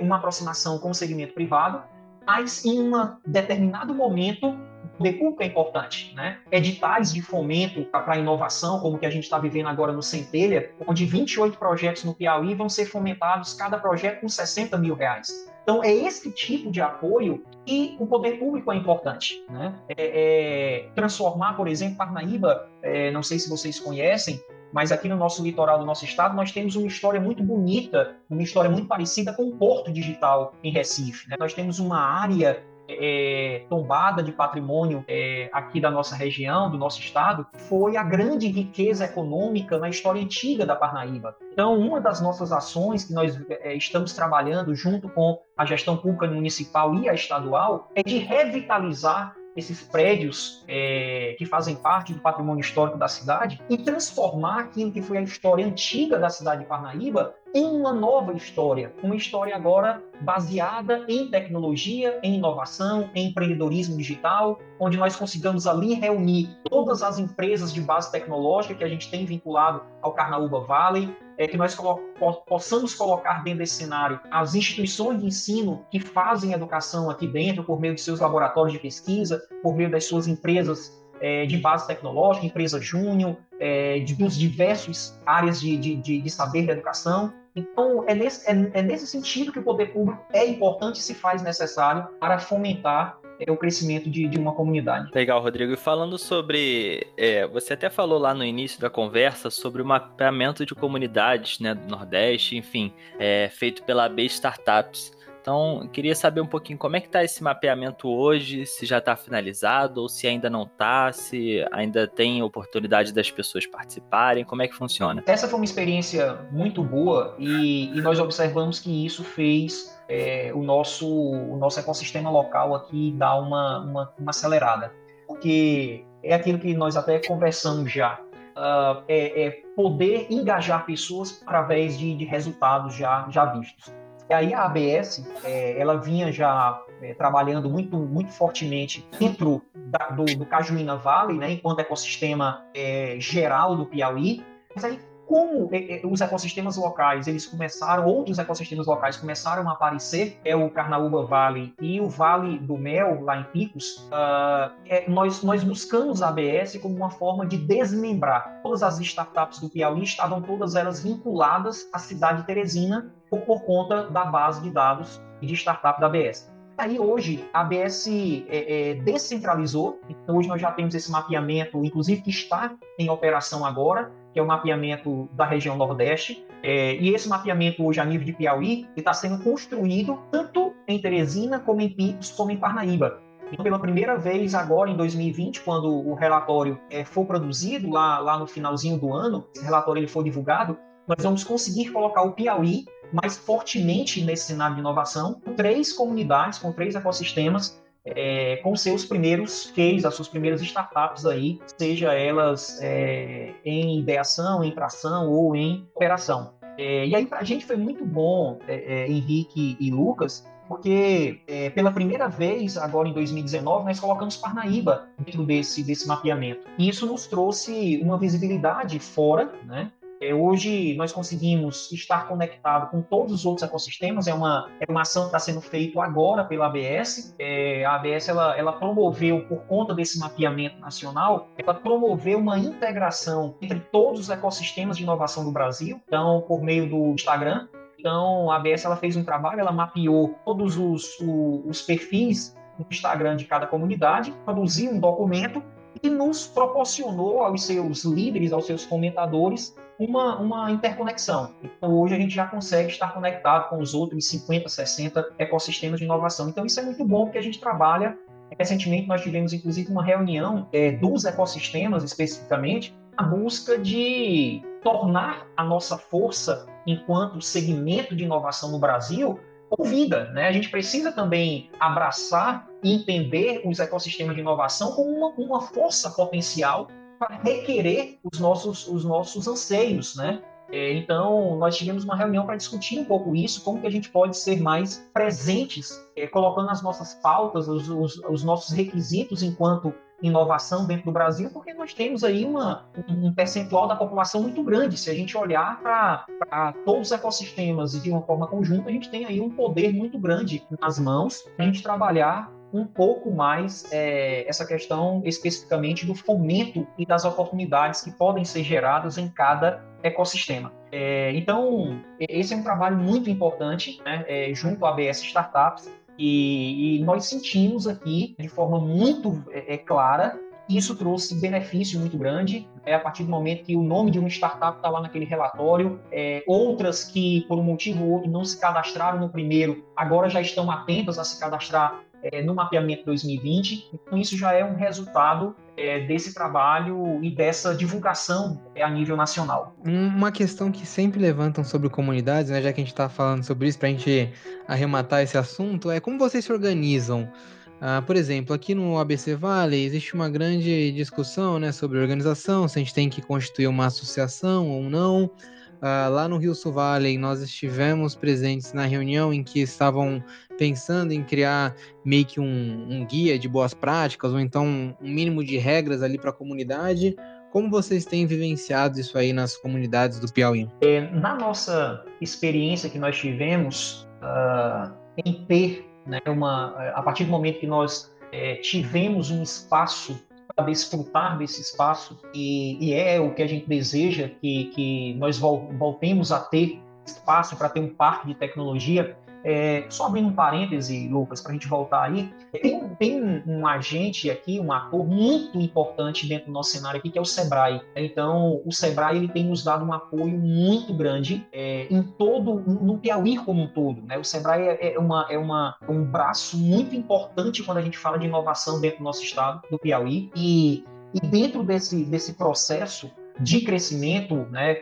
uma aproximação com o segmento privado, mas em um determinado momento o público é importante, né? Editais de fomento para inovação, como que a gente está vivendo agora no Centelha, onde 28 projetos no Piauí vão ser fomentados, cada projeto com 60 mil reais. Então, é esse tipo de apoio que o poder público é importante. Né? É, é, transformar, por exemplo, Parnaíba, é, não sei se vocês conhecem, mas aqui no nosso litoral do nosso estado nós temos uma história muito bonita, uma história muito parecida com o Porto Digital em Recife. Né? Nós temos uma área é, tombada de patrimônio é, aqui da nossa região, do nosso estado, foi a grande riqueza econômica na história antiga da Parnaíba. Então, uma das nossas ações que nós é, estamos trabalhando junto com a gestão pública municipal e a estadual é de revitalizar esses prédios é, que fazem parte do patrimônio histórico da cidade e transformar aquilo que foi a história antiga da cidade de Parnaíba uma nova história, uma história agora baseada em tecnologia, em inovação, em empreendedorismo digital, onde nós consigamos ali reunir todas as empresas de base tecnológica que a gente tem vinculado ao Carnaúba Valley, é que nós colo possamos colocar dentro desse cenário as instituições de ensino que fazem educação aqui dentro por meio de seus laboratórios de pesquisa, por meio das suas empresas é, de base tecnológica, empresa júnior, é, de, dos diversos áreas de, de, de, de saber da educação. Então, é nesse, é, é nesse sentido que o poder público é importante e se faz necessário para fomentar é o crescimento de, de uma comunidade. Legal, Rodrigo. E falando sobre. É, você até falou lá no início da conversa sobre o mapeamento de comunidades né, do Nordeste, enfim, é, feito pela AB Startups. Então, queria saber um pouquinho como é que está esse mapeamento hoje, se já está finalizado ou se ainda não está, se ainda tem oportunidade das pessoas participarem, como é que funciona? Essa foi uma experiência muito boa e, e nós observamos que isso fez é, o, nosso, o nosso ecossistema local aqui dar uma, uma, uma acelerada. Porque é aquilo que nós até conversamos já. Uh, é, é, poder engajar pessoas através de, de resultados já, já vistos. E aí a ABS, é, ela vinha já é, trabalhando muito, muito fortemente dentro da, do, do Cajuína Valley, né, enquanto ecossistema é, geral do Piauí. Mas aí, como é, é, os ecossistemas locais, eles começaram, outros ecossistemas locais começaram a aparecer, é o Carnaúba Valley e o Vale do Mel, lá em Picos, uh, é, nós, nós buscamos a ABS como uma forma de desmembrar. Todas as startups do Piauí estavam todas elas vinculadas à cidade de Teresina, por, por conta da base de dados de startup da ABS. Aí hoje a ABS é, é, descentralizou, então hoje nós já temos esse mapeamento, inclusive que está em operação agora, que é o mapeamento da região Nordeste. É, e esse mapeamento hoje a nível de Piauí está sendo construído tanto em Teresina, como em Picos, como em Parnaíba. Então, pela primeira vez agora em 2020, quando o relatório é, for produzido lá, lá no finalzinho do ano, esse relatório ele for divulgado, nós vamos conseguir colocar o Piauí mais fortemente nesse cenário de inovação, com três comunidades, com três ecossistemas, é, com seus primeiros cases, as suas primeiras startups aí, seja elas é, em ideação, em tração ou em operação. É, e aí para a gente foi muito bom, é, é, Henrique e Lucas, porque é, pela primeira vez, agora em 2019, nós colocamos Parnaíba dentro desse, desse mapeamento. E isso nos trouxe uma visibilidade fora, né? É, hoje nós conseguimos estar conectado com todos os outros ecossistemas. É uma, é uma ação que está sendo feita agora pela ABS. É, a ABS ela, ela promoveu, por conta desse mapeamento nacional, ela promoveu uma integração entre todos os ecossistemas de inovação do Brasil. Então, por meio do Instagram. Então, a ABS ela fez um trabalho, ela mapeou todos os, os, perfis no Instagram de cada comunidade, produziu um documento e nos proporcionou aos seus líderes, aos seus comentadores, uma, uma interconexão. Então, hoje a gente já consegue estar conectado com os outros 50, 60 ecossistemas de inovação. Então, isso é muito bom porque a gente trabalha. Recentemente, nós tivemos, inclusive, uma reunião é, dos ecossistemas, especificamente, a busca de tornar a nossa força enquanto segmento de inovação no Brasil ouvida. Né? A gente precisa também abraçar e entender os ecossistemas de inovação como uma, uma força potencial para requerer os nossos, os nossos anseios, né? É, então, nós tivemos uma reunião para discutir um pouco isso, como que a gente pode ser mais presentes, é, colocando as nossas pautas, os, os, os, nossos requisitos enquanto inovação dentro do Brasil, porque nós temos aí uma, um percentual da população muito grande. Se a gente olhar para todos os ecossistemas de uma forma conjunta, a gente tem aí um poder muito grande nas mãos para a gente trabalhar um pouco mais é, essa questão especificamente do fomento e das oportunidades que podem ser geradas em cada ecossistema. É, então, esse é um trabalho muito importante, né, é, junto à ABS Startups, e, e, nós sentimos aqui, de forma muito é, é clara, isso trouxe benefício muito grande. É, a partir do momento que o nome de uma startup está lá naquele relatório, é, outras que, por um motivo ou outro, não se cadastraram no primeiro, agora já estão atentas a se cadastrar é, no mapeamento 2020. Então, isso já é um resultado é, desse trabalho e dessa divulgação é, a nível nacional. Uma questão que sempre levantam sobre comunidades, né, já que a gente está falando sobre isso, para a gente arrematar esse assunto, é como vocês se organizam. Ah, por exemplo, aqui no ABC Vale existe uma grande discussão né, sobre organização, se a gente tem que constituir uma associação ou não. Uh, lá no Rio Sul Valley, nós estivemos presentes na reunião em que estavam pensando em criar meio que um, um guia de boas práticas, ou então um mínimo de regras ali para a comunidade. Como vocês têm vivenciado isso aí nas comunidades do Piauí? É, na nossa experiência que nós tivemos uh, em ter né, uma, a partir do momento que nós é, tivemos um espaço desfrutar desse espaço e, e, é o que a gente deseja que, que nós voltemos a ter espaço para ter um parque de tecnologia é, só abrindo um parêntese, Lucas, para a gente voltar aí, tem, tem, um agente aqui, um ator muito importante dentro do nosso cenário aqui, que é o Sebrae. Então, o Sebrae ele tem nos dado um apoio muito grande é, em todo, no Piauí como um todo. Né? O Sebrae é, é, uma, é uma, um braço muito importante quando a gente fala de inovação dentro do nosso estado, do Piauí. E, e dentro desse, desse processo, de crescimento né,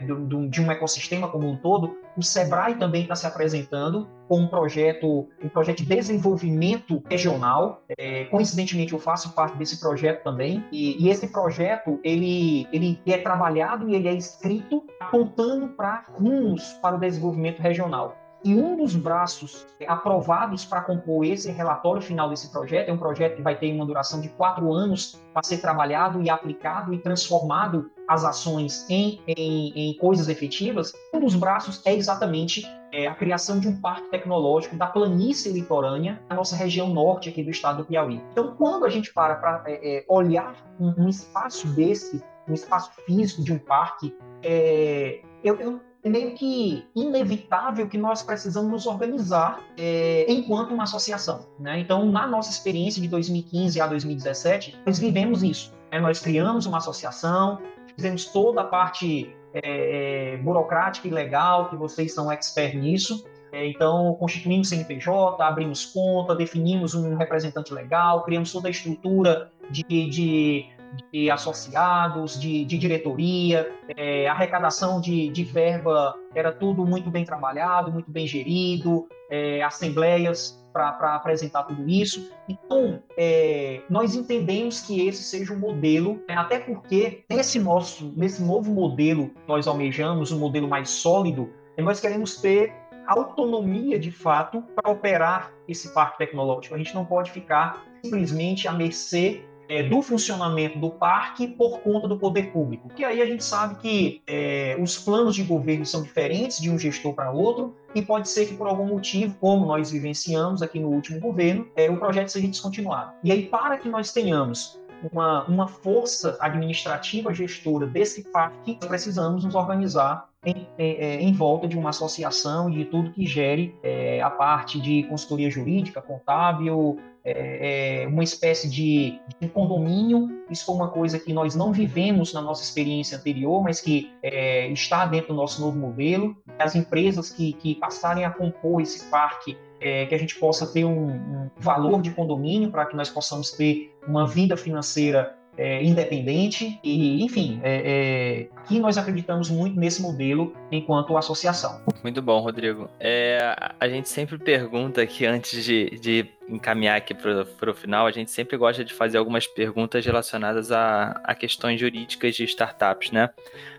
de um ecossistema como um todo, o Sebrae também está se apresentando com um projeto, um projeto de desenvolvimento regional. É, coincidentemente, eu faço parte desse projeto também. E, e, esse projeto ele, ele é trabalhado e ele é escrito apontando para rumos para o desenvolvimento regional. E um dos braços aprovados para compor esse relatório final desse projeto é um projeto que vai ter uma duração de quatro anos para ser trabalhado e aplicado e transformado as ações em, em, em coisas efetivas. Um dos braços é exatamente é, a criação de um parque tecnológico da planície litorânea na nossa região norte aqui do estado do Piauí. Então, quando a gente para para é, é, olhar um, um, espaço desse, um espaço físico de um parque, é, eu, eu meio que inevitável que nós precisamos nos organizar é, enquanto uma associação. Né? Então, na nossa experiência de 2015 a 2017, nós vivemos isso. Né? Nós criamos uma associação, fizemos toda a parte é, é burocrática e legal, que vocês são expert nisso. É, então, constituímos CNPJ, abrimos conta, definimos um representante legal, criamos toda a estrutura de, de de associados, de, de diretoria, é, arrecadação de, de, verba era tudo muito bem trabalhado, muito bem gerido, é, assembleias para apresentar tudo isso. Então, é, nós entendemos que esse seja um modelo, né, até porque nesse, nosso, nesse novo modelo nós almejamos, um modelo mais sólido, nós queremos ter autonomia de fato para operar esse parque tecnológico. A gente não pode ficar simplesmente à mercê é, do funcionamento do parque por conta do poder público. Porque aí a gente sabe que é, os planos de governo são diferentes de um gestor para outro e pode ser que por algum motivo, como nós vivenciamos aqui no último governo, é, o projeto seja descontinuado. E aí, para que nós tenhamos uma, uma força administrativa gestora desse parque, precisamos nos organizar em, em, em, volta de uma associação e de tudo que gere é, a parte de consultoria jurídica, contábil, é, é, uma espécie de, de, condomínio. Isso foi uma coisa que nós não vivemos na nossa experiência anterior, mas que é, está dentro do nosso novo modelo. As empresas que, que passarem a compor esse parque é, que a gente possa ter um, um valor de condomínio para que nós possamos ter uma vida financeira é, independente e, enfim, é, é, aqui nós acreditamos muito nesse modelo enquanto associação. Muito bom, Rodrigo. É, a gente sempre pergunta aqui antes de, de encaminhar aqui para o final, a gente sempre gosta de fazer algumas perguntas relacionadas a, a questões jurídicas de startups, né?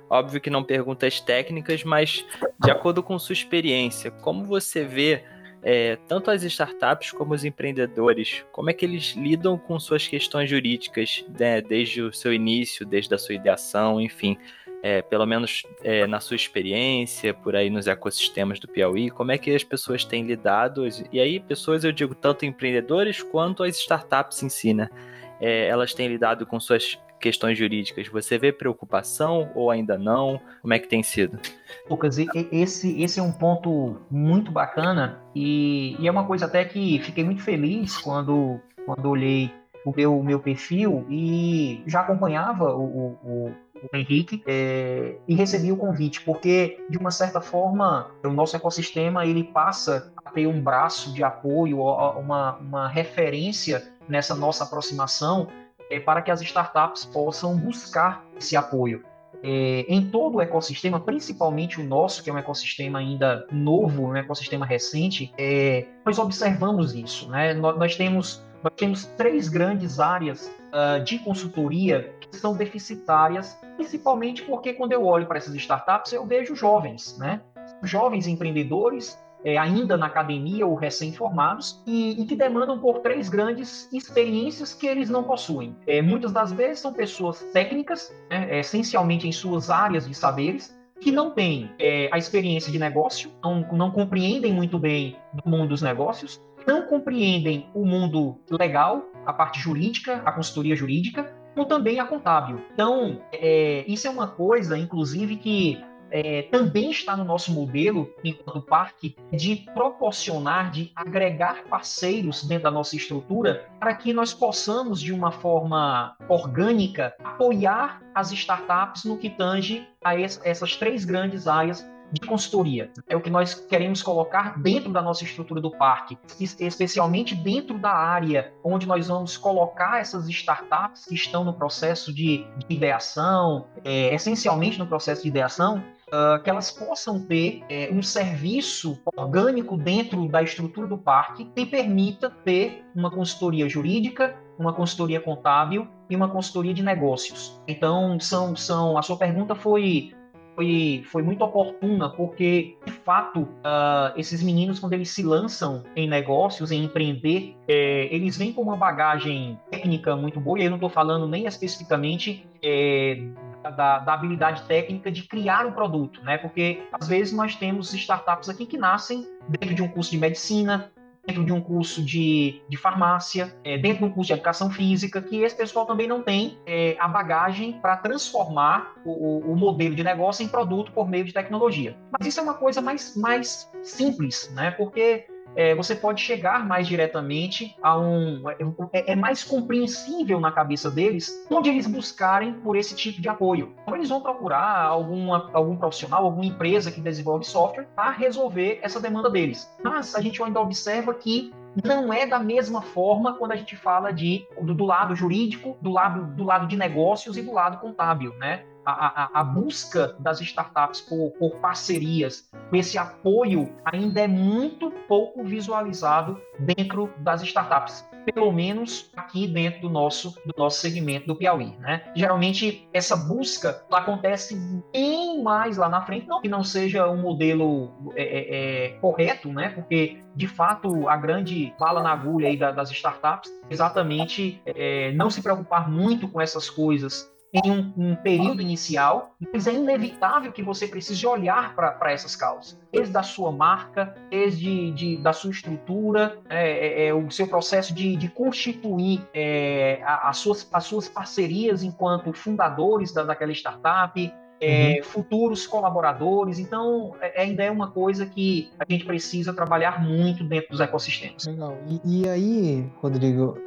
Óbvio que não perguntas técnicas, mas de acordo com sua experiência, como você vê é, tanto as startups como os empreendedores, como é que eles lidam com suas questões jurídicas, né, desde o seu início, desde a sua ideação, enfim, é, pelo menos é, na sua experiência, por aí nos ecossistemas do Piauí, como é que as pessoas têm lidado, e aí pessoas eu digo tanto empreendedores quanto as startups em si, né? É, elas têm lidado com suas questões jurídicas. Você vê preocupação ou ainda não? Como é que tem sido? Lucas, esse, esse é um ponto muito bacana e, e é uma coisa até que fiquei muito feliz quando, quando olhei o meu, o meu perfil e já acompanhava o, o, o Henrique é, e recebi o convite, porque de uma certa forma o nosso ecossistema ele passa a ter um braço de apoio, uma, uma referência nessa nossa aproximação é, para que as startups possam buscar esse apoio. É, em todo o ecossistema, principalmente o nosso, que é um ecossistema ainda novo, um ecossistema recente, é, nós observamos isso. Né? Nós, nós, temos, nós temos três grandes áreas uh, de consultoria que são deficitárias, principalmente porque quando eu olho para essas startups, eu vejo jovens, né? jovens empreendedores é, ainda na academia ou recém-formados e, e, que demandam por três grandes experiências que eles não possuem. É, muitas das vezes são pessoas técnicas, né, essencialmente em suas áreas de saberes, que não têm é, a experiência de negócio, não, não compreendem muito bem do mundo dos negócios, não compreendem o mundo legal, a parte jurídica, a consultoria jurídica, como também a contábil. Então, é, isso é uma coisa, inclusive, que é, também está no nosso modelo, enquanto parque, de proporcionar, de agregar parceiros dentro da nossa estrutura para que nós possamos, de uma forma orgânica, apoiar as startups no que tange a essas três grandes áreas de consultoria. É o que nós queremos colocar dentro da nossa estrutura do parque, especialmente dentro da área onde nós vamos colocar essas startups que estão no processo de, de ideação, é, essencialmente no processo de ideação, uh, que elas possam ter é, um serviço orgânico dentro da estrutura do parque que permita ter uma consultoria jurídica, uma consultoria contábil e uma consultoria de negócios. Então, são, são a sua pergunta foi foi, foi muito oportuna, porque, de fato, uh, esses meninos, quando eles se lançam em negócios, em empreender, é, eles vêm com uma bagagem técnica muito boa, e eu não estou falando nem especificamente é, da, da, habilidade técnica de criar um produto, né? Porque às vezes nós temos startups aqui que nascem dentro de um curso de medicina, dentro de um curso de, de farmácia, é, dentro de um curso de educação física, que esse pessoal também não tem é, a bagagem para transformar o, o, modelo de negócio em produto por meio de tecnologia. Mas isso é uma coisa mais, mais simples, né? Porque é, você pode chegar mais diretamente a um. É, é, mais compreensível na cabeça deles onde eles buscarem por esse tipo de apoio. Então, eles vão procurar alguma, algum profissional, alguma empresa que desenvolve software para resolver essa demanda deles. Mas a gente ainda observa que não é da mesma forma quando a gente fala de do, do lado jurídico, do lado, do lado de negócios e do lado contábil, né? A, a, busca das startups por, por, parcerias, esse apoio ainda é muito pouco visualizado dentro das startups, pelo menos aqui dentro do nosso, do nosso segmento do Piauí. Né? Geralmente, essa busca acontece bem mais lá na frente, não que não seja um modelo é, é, é correto, né? porque de fato a grande bala na agulha aí das startups exatamente é, não se preocupar muito com essas coisas em um, um, período inicial, mas é inevitável que você precise olhar para essas causas, desde da sua marca, desde de, da sua estrutura, é, é, é, o seu processo de, de constituir é, as, suas, as suas parcerias enquanto fundadores da, daquela startup, é, uhum. futuros colaboradores. Então, é, ainda é uma coisa que a gente precisa trabalhar muito dentro dos ecossistemas. Legal. E, e aí, Rodrigo,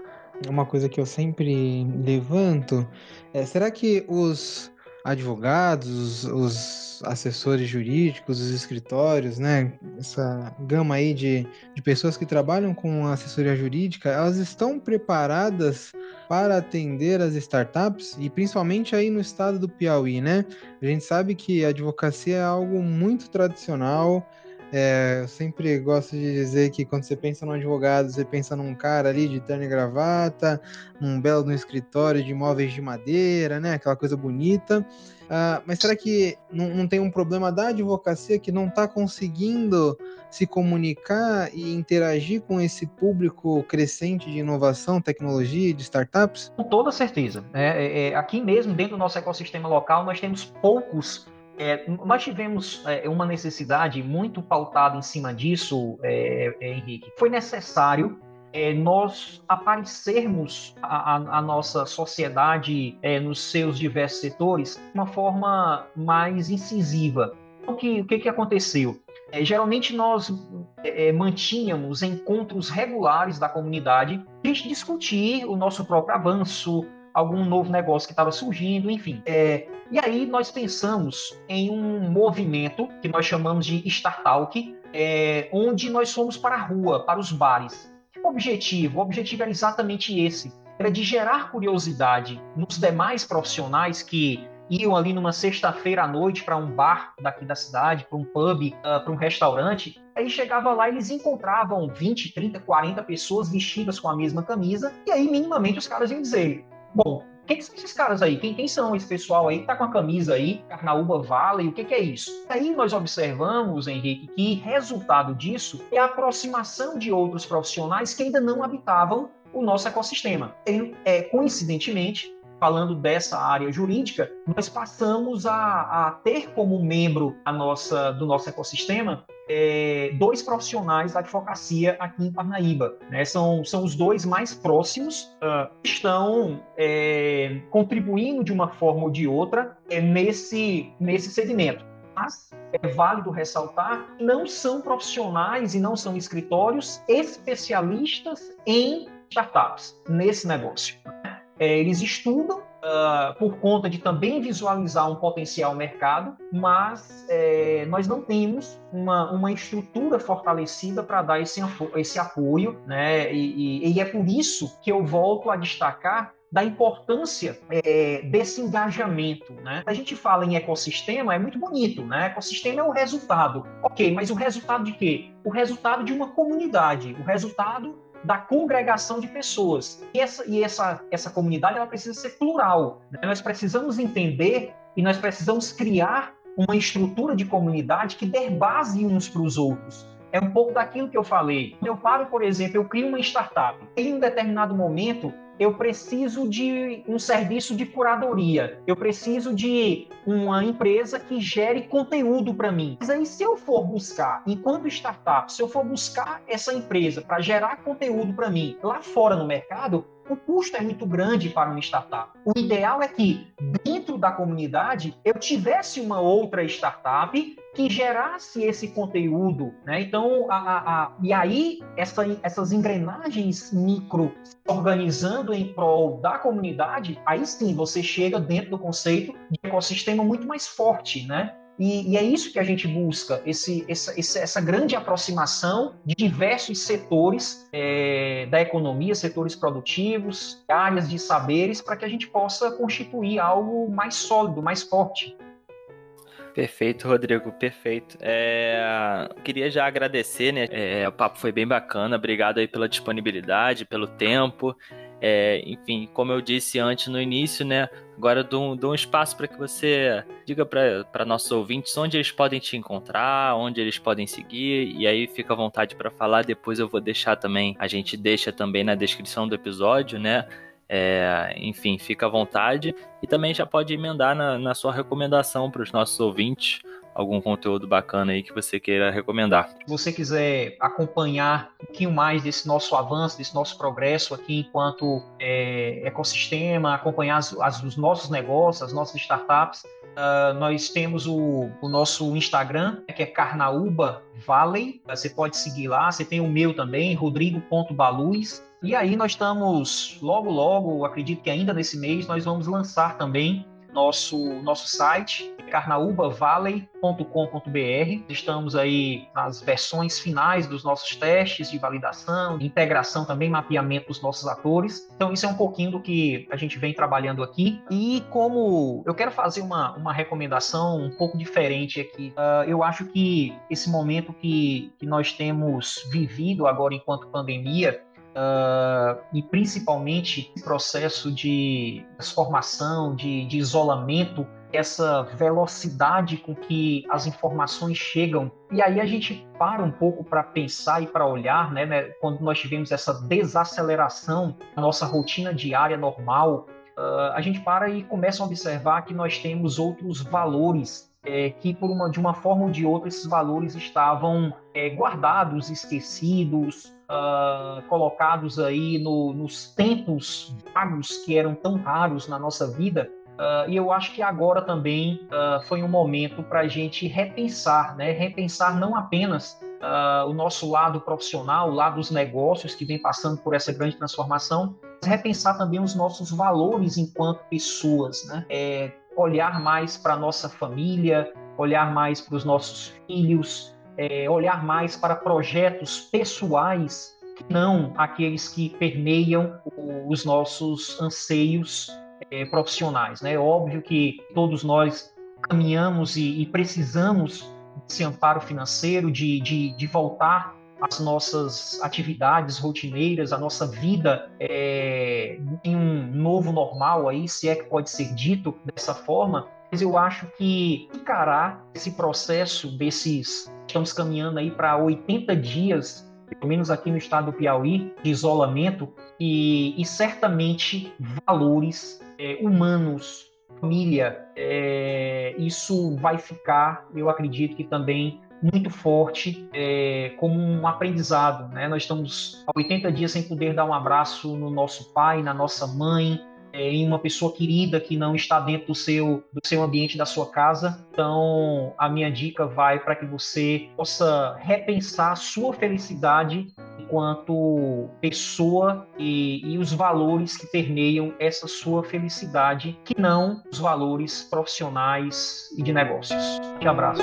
uma coisa que eu sempre levanto é: será que os advogados, os assessores jurídicos, os escritórios, né, essa gama aí de, de pessoas que trabalham com assessoria jurídica, elas estão preparadas para atender as startups e principalmente aí no estado do Piauí, né? A gente sabe que a advocacia é algo muito tradicional, é, eu sempre gosto de dizer que quando você pensa num advogado, você pensa num cara ali de terno e gravata, num belo no escritório de móveis de madeira, né? Aquela coisa bonita. Uh, mas será que não, não, tem um problema da advocacia que não está conseguindo se comunicar e interagir com esse público crescente de inovação, tecnologia de startups? Com toda certeza. É, é, é aqui mesmo, dentro do nosso ecossistema local, nós temos poucos é, nós tivemos é, uma necessidade muito pautada em cima disso, é, é Henrique. Foi necessário é, nós aparecermos a, a, a nossa sociedade é, nos seus diversos setores de uma forma mais incisiva. O que, o que, que aconteceu? geralmente nós mantínhamos encontros regulares da comunidade para discutir o nosso próprio avanço, algum novo negócio que estava surgindo, enfim. É, e aí nós pensamos em um movimento que nós chamamos de Startalk, é, onde nós fomos para a rua, para os bares. O objetivo, o objetivo era exatamente esse, era de gerar curiosidade nos demais profissionais que iam ali numa sexta-feira à noite para um bar daqui da cidade, para um pub, uh, para um restaurante. Aí chegava lá, eles encontravam 20, 30, 40 pessoas vestidas com a mesma camisa, e aí minimamente os caras iam dizer: Bom, quem são esses caras aí? Quem, quem são esse pessoal aí que tá com a camisa aí, Carnaúba Vale, o que, que é isso? Aí nós observamos, Henrique, que resultado disso é a aproximação de outros profissionais que ainda não habitavam o nosso ecossistema. E, é, coincidentemente, falando dessa área jurídica, nós passamos a, a ter como membro a nossa, do nosso ecossistema é, dois profissionais da advocacia aqui em Parnaíba. Né? São, são os dois mais próximos, uh, estão é, contribuindo de uma forma ou de outra é, nesse, nesse segmento. Mas é válido ressaltar não são profissionais e não são escritórios especialistas em startups nesse negócio. É, eles estudam uh, por conta de também visualizar um potencial mercado, mas é, nós não temos uma, uma estrutura fortalecida para dar esse, esse apoio, né? E, e, e é por isso que eu volto a destacar da importância é, desse engajamento. Né? A gente fala em ecossistema, é muito bonito, né? Ecossistema é o resultado. Ok, mas o resultado de quê? O resultado de uma comunidade, o resultado da congregação de pessoas. E essa, e essa, essa comunidade ela precisa ser plural. Né? Nós precisamos entender e nós precisamos criar uma estrutura de comunidade que dê base uns para os outros. É um pouco daquilo que eu falei. Eu paro, por exemplo, eu crio uma startup. Em um determinado momento, eu preciso de um serviço de curadoria, eu preciso de uma empresa que gere conteúdo para mim. Mas aí, se eu for buscar, enquanto startup, se eu for buscar essa empresa para gerar conteúdo para mim lá fora no mercado, o custo é muito grande para uma startup. O ideal é que, dentro da comunidade, eu tivesse uma outra startup que gerasse esse conteúdo. Né? Então, a, a, a, e aí, essa, essas engrenagens micro organizando em prol da comunidade, aí sim você chega dentro do conceito de ecossistema muito mais forte, né? E, e, é isso que a gente busca, esse, essa, essa grande aproximação de diversos setores é, da economia, setores produtivos, áreas de saberes, para que a gente possa constituir algo mais sólido, mais forte. Perfeito, Rodrigo, perfeito. É, queria já agradecer, né? É, o papo foi bem bacana, obrigado aí pela disponibilidade, pelo tempo. É, enfim, como eu disse antes no início, né? Agora dou, dou um espaço para que você diga para nossos ouvintes onde eles podem te encontrar, onde eles podem seguir, e aí fica à vontade para falar. Depois eu vou deixar também, a gente deixa também na descrição do episódio, né? É, enfim, fica à vontade e também já pode emendar na, na sua recomendação para os nossos ouvintes algum conteúdo bacana aí que você queira recomendar. Se você quiser acompanhar um pouquinho mais desse nosso avanço, desse nosso progresso aqui enquanto é, ecossistema, acompanhar as, as, os nossos negócios, as nossas startups, uh, nós temos o, o, nosso Instagram, que é Carnaúba Valley. Você pode seguir lá. Você tem o meu também, rodrigo.baluz. E aí nós estamos, logo, logo, acredito que ainda nesse mês, nós vamos lançar também nosso, nosso site, carnaúbavalley.com.br. Estamos aí nas versões finais dos nossos testes de validação, integração também, mapeamento dos nossos atores. Então, isso é um pouquinho do que a gente vem trabalhando aqui. E como eu quero fazer uma, uma recomendação um pouco diferente aqui, uh, eu acho que esse momento que, que nós temos vivido agora enquanto pandemia, Uh, e principalmente processo de transformação, de, de, isolamento, essa velocidade com que as informações chegam. E aí a gente para um pouco para pensar e para olhar, né, né, quando nós tivemos essa desaceleração da nossa rotina diária normal, uh, a gente para e começa a observar que nós temos outros valores é, que por uma, de uma forma ou de outra esses valores estavam é, guardados, esquecidos, uh, colocados aí no, nos tempos vagos que eram tão raros na nossa vida. Uh, e eu acho que agora também uh, foi um momento para a gente repensar, né? Repensar não apenas o nosso lado profissional, o lado dos negócios que vem passando por essa grande transformação, mas repensar também os nossos valores enquanto pessoas, né? É, olhar mais para a nossa família, olhar mais para os nossos filhos, é, olhar mais para projetos pessoais, não aqueles que permeiam os nossos anseios é, profissionais. Né? É óbvio que todos nós caminhamos e, e precisamos desse amparo financeiro, de, de, de voltar às nossas atividades rotineiras, a nossa vida é, em um novo normal aí, se é que pode ser dito dessa forma, mas eu acho que encarar esse processo desses. Estamos caminhando aí para 80 dias, pelo menos aqui no estado do Piauí, de isolamento, e, e certamente valores é, humanos, família, é, isso vai ficar, eu acredito que também muito forte é, como um aprendizado. Né? Nós estamos há 80 dias sem poder dar um abraço no nosso pai, na nossa mãe, em uma pessoa querida que não está dentro do seu, do seu ambiente, da sua casa. Então, a minha dica vai para que você possa repensar sua felicidade enquanto pessoa e, e, os valores que permeiam essa sua felicidade, que não os valores profissionais e de negócios. Te abraço.